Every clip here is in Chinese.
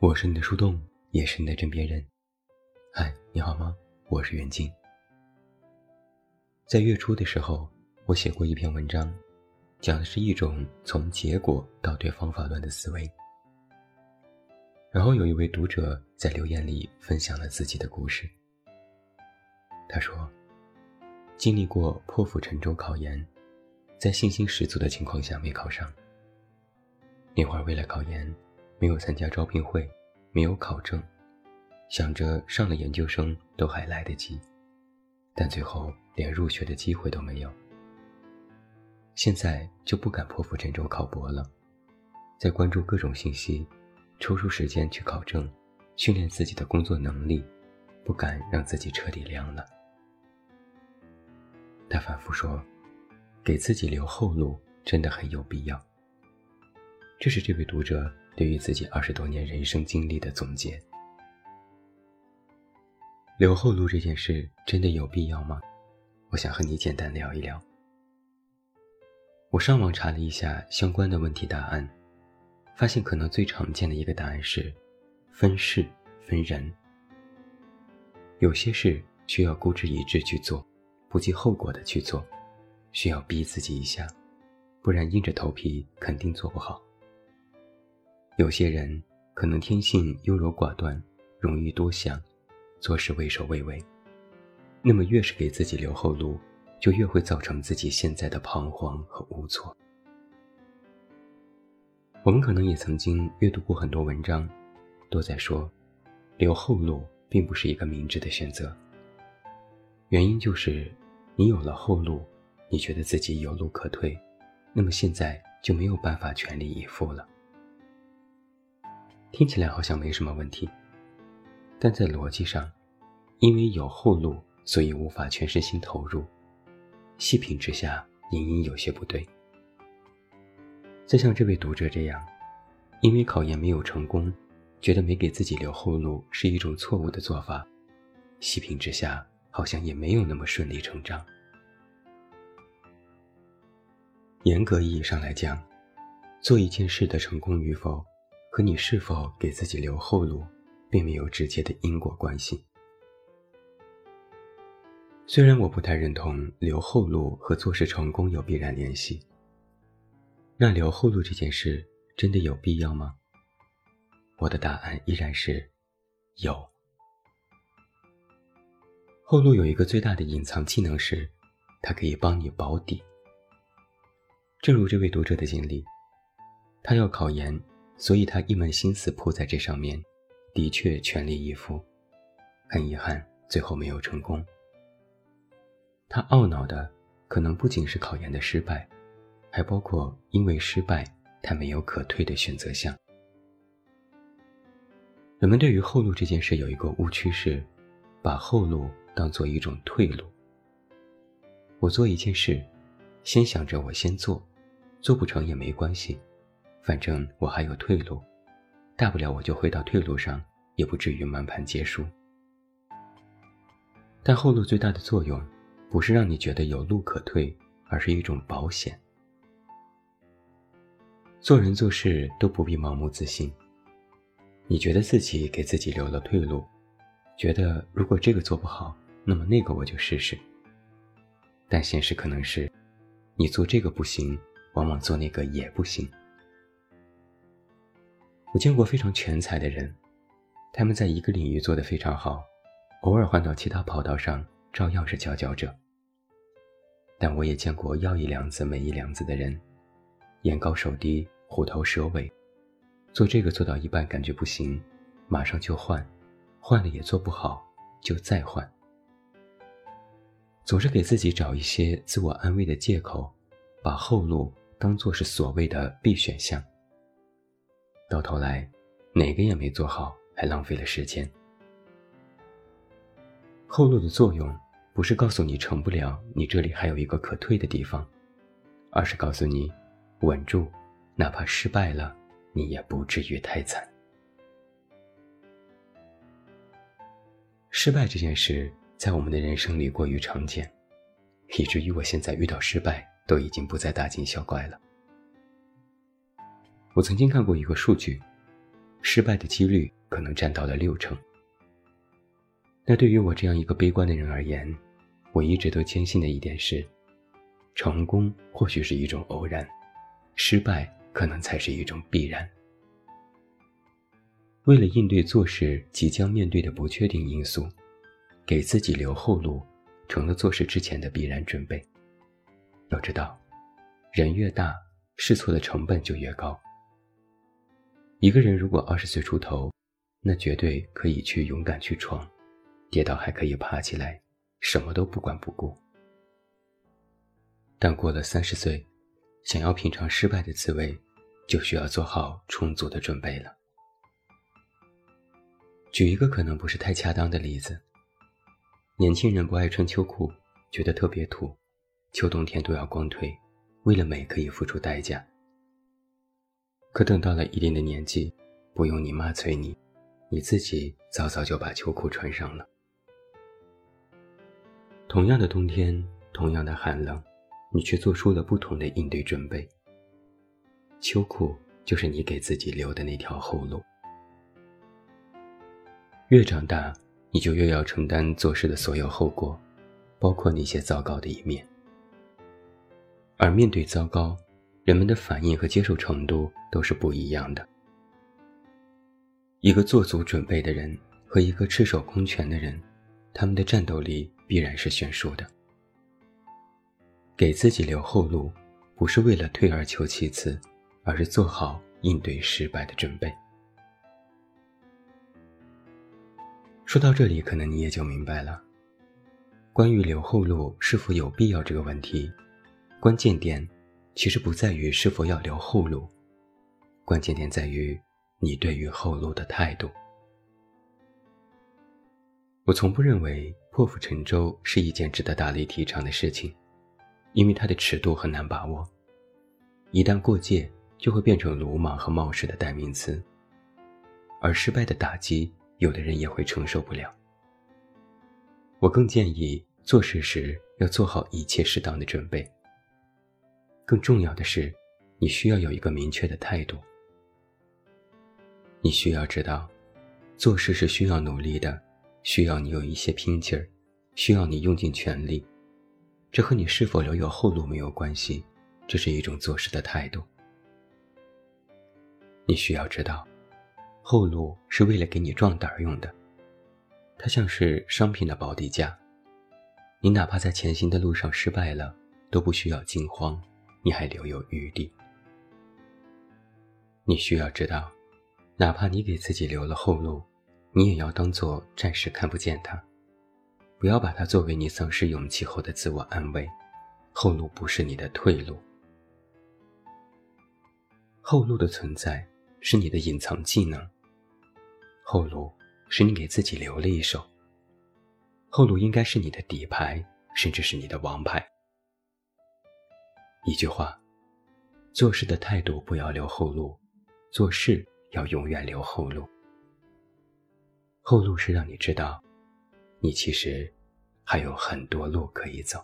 我是你的树洞，也是你的枕边人。嗨，你好吗？我是袁静。在月初的时候，我写过一篇文章，讲的是一种从结果到对方法论的思维。然后有一位读者在留言里分享了自己的故事。他说，经历过破釜沉舟考研，在信心十足的情况下没考上。那会儿为了考研，没有参加招聘会，没有考证，想着上了研究生都还来得及，但最后连入学的机会都没有。现在就不敢破釜沉舟考博了，在关注各种信息，抽出时间去考证，训练自己的工作能力，不敢让自己彻底凉了。他反复说，给自己留后路真的很有必要。这是这位读者对于自己二十多年人生经历的总结。留后路这件事真的有必要吗？我想和你简单聊一聊。我上网查了一下相关的问题答案，发现可能最常见的一个答案是：分事分人。有些事需要固执一致去做，不计后果的去做，需要逼自己一下，不然硬着头皮肯定做不好。有些人可能天性优柔寡断，容易多想，做事畏首畏尾。那么越是给自己留后路，就越会造成自己现在的彷徨和无措。我们可能也曾经阅读过很多文章，都在说，留后路并不是一个明智的选择。原因就是，你有了后路，你觉得自己有路可退，那么现在就没有办法全力以赴了。听起来好像没什么问题，但在逻辑上，因为有后路，所以无法全身心投入。细品之下，隐隐有些不对。再像这位读者这样，因为考研没有成功，觉得没给自己留后路是一种错误的做法。细品之下，好像也没有那么顺理成章。严格意义上来讲，做一件事的成功与否。和你是否给自己留后路，并没有直接的因果关系。虽然我不太认同留后路和做事成功有必然联系，那留后路这件事真的有必要吗？我的答案依然是有。后路有一个最大的隐藏技能是，它可以帮你保底。正如这位读者的经历，他要考研。所以他一门心思扑在这上面，的确全力以赴。很遗憾，最后没有成功。他懊恼的可能不仅是考研的失败，还包括因为失败他没有可退的选择项。人们对于后路这件事有一个误区是，把后路当做一种退路。我做一件事，先想着我先做，做不成也没关系。反正我还有退路，大不了我就回到退路上，也不至于满盘皆输。但后路最大的作用，不是让你觉得有路可退，而是一种保险。做人做事都不必盲目自信。你觉得自己给自己留了退路，觉得如果这个做不好，那么那个我就试试。但现实可能是，你做这个不行，往往做那个也不行。我见过非常全才的人，他们在一个领域做得非常好，偶尔换到其他跑道上照样是佼佼者。但我也见过要一梁子没一梁子的人，眼高手低，虎头蛇尾，做这个做到一半感觉不行，马上就换，换了也做不好，就再换，总是给自己找一些自我安慰的借口，把后路当做是所谓的必选项。到头来，哪个也没做好，还浪费了时间。后路的作用不是告诉你成不了，你这里还有一个可退的地方，而是告诉你，稳住，哪怕失败了，你也不至于太惨。失败这件事在我们的人生里过于常见，以至于我现在遇到失败都已经不再大惊小怪了。我曾经看过一个数据，失败的几率可能占到了六成。那对于我这样一个悲观的人而言，我一直都坚信的一点是：成功或许是一种偶然，失败可能才是一种必然。为了应对做事即将面对的不确定因素，给自己留后路，成了做事之前的必然准备。要知道，人越大，试错的成本就越高。一个人如果二十岁出头，那绝对可以去勇敢去闯。跌倒还可以爬起来，什么都不管不顾。但过了三十岁，想要品尝失败的滋味，就需要做好充足的准备了。举一个可能不是太恰当的例子：年轻人不爱穿秋裤，觉得特别土，秋冬天都要光腿，为了美可以付出代价。可等到了一定的年纪，不用你妈催你，你自己早早就把秋裤穿上了。同样的冬天，同样的寒冷，你却做出了不同的应对准备。秋裤就是你给自己留的那条后路。越长大，你就越要承担做事的所有后果，包括那些糟糕的一面。而面对糟糕，人们的反应和接受程度都是不一样的。一个做足准备的人和一个赤手空拳的人，他们的战斗力。必然是悬殊的。给自己留后路，不是为了退而求其次，而是做好应对失败的准备。说到这里，可能你也就明白了，关于留后路是否有必要这个问题，关键点其实不在于是否要留后路，关键点在于你对于后路的态度。我从不认为破釜沉舟是一件值得大力提倡的事情，因为它的尺度很难把握，一旦过界，就会变成鲁莽和冒失的代名词。而失败的打击，有的人也会承受不了。我更建议做事时要做好一切适当的准备。更重要的是，你需要有一个明确的态度。你需要知道，做事是需要努力的。需要你有一些拼劲儿，需要你用尽全力，这和你是否留有后路没有关系，这是一种做事的态度。你需要知道，后路是为了给你壮胆用的，它像是商品的保底价，你哪怕在前行的路上失败了，都不需要惊慌，你还留有余地。你需要知道，哪怕你给自己留了后路。你也要当做暂时看不见它，不要把它作为你丧失勇气后的自我安慰。后路不是你的退路，后路的存在是你的隐藏技能。后路是你给自己留了一手，后路应该是你的底牌，甚至是你的王牌。一句话，做事的态度不要留后路，做事要永远留后路。后路是让你知道，你其实还有很多路可以走。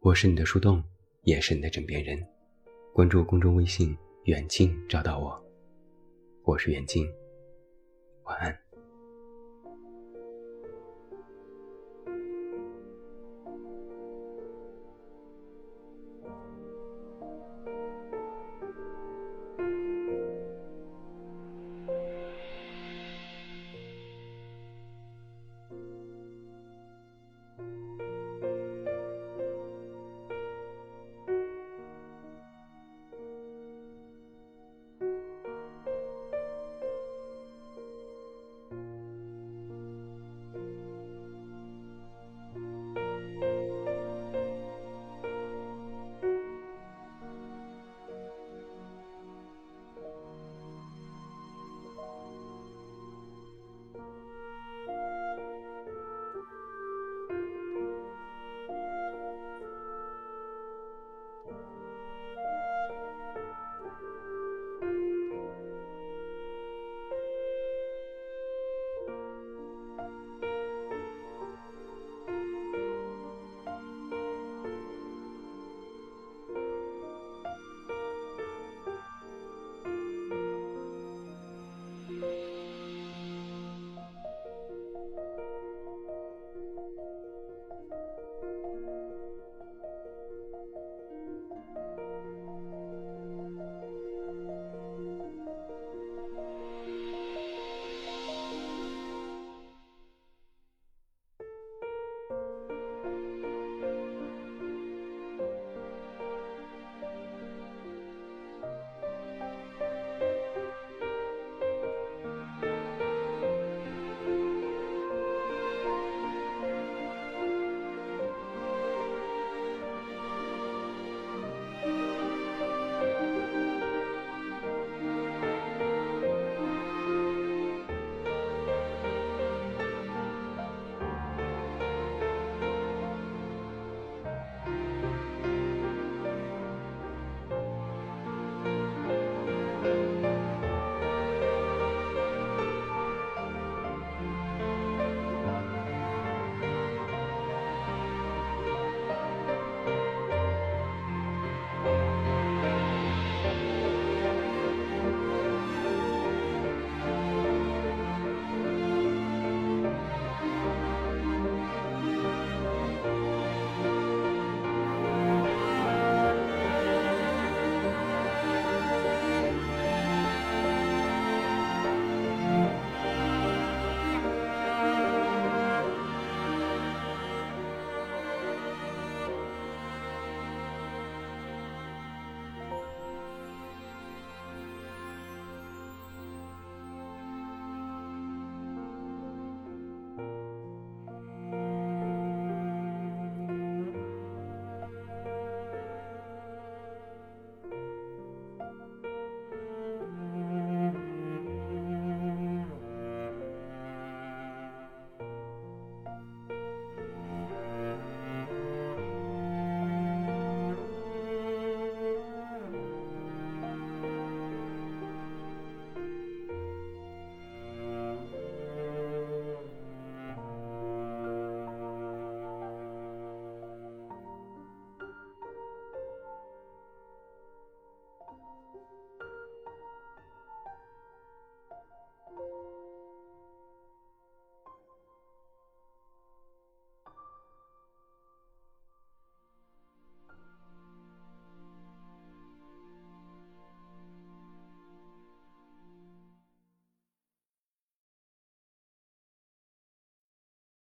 我是你的树洞，也是你的枕边人。关注公众微信“远近”，找到我。我是远近，晚安。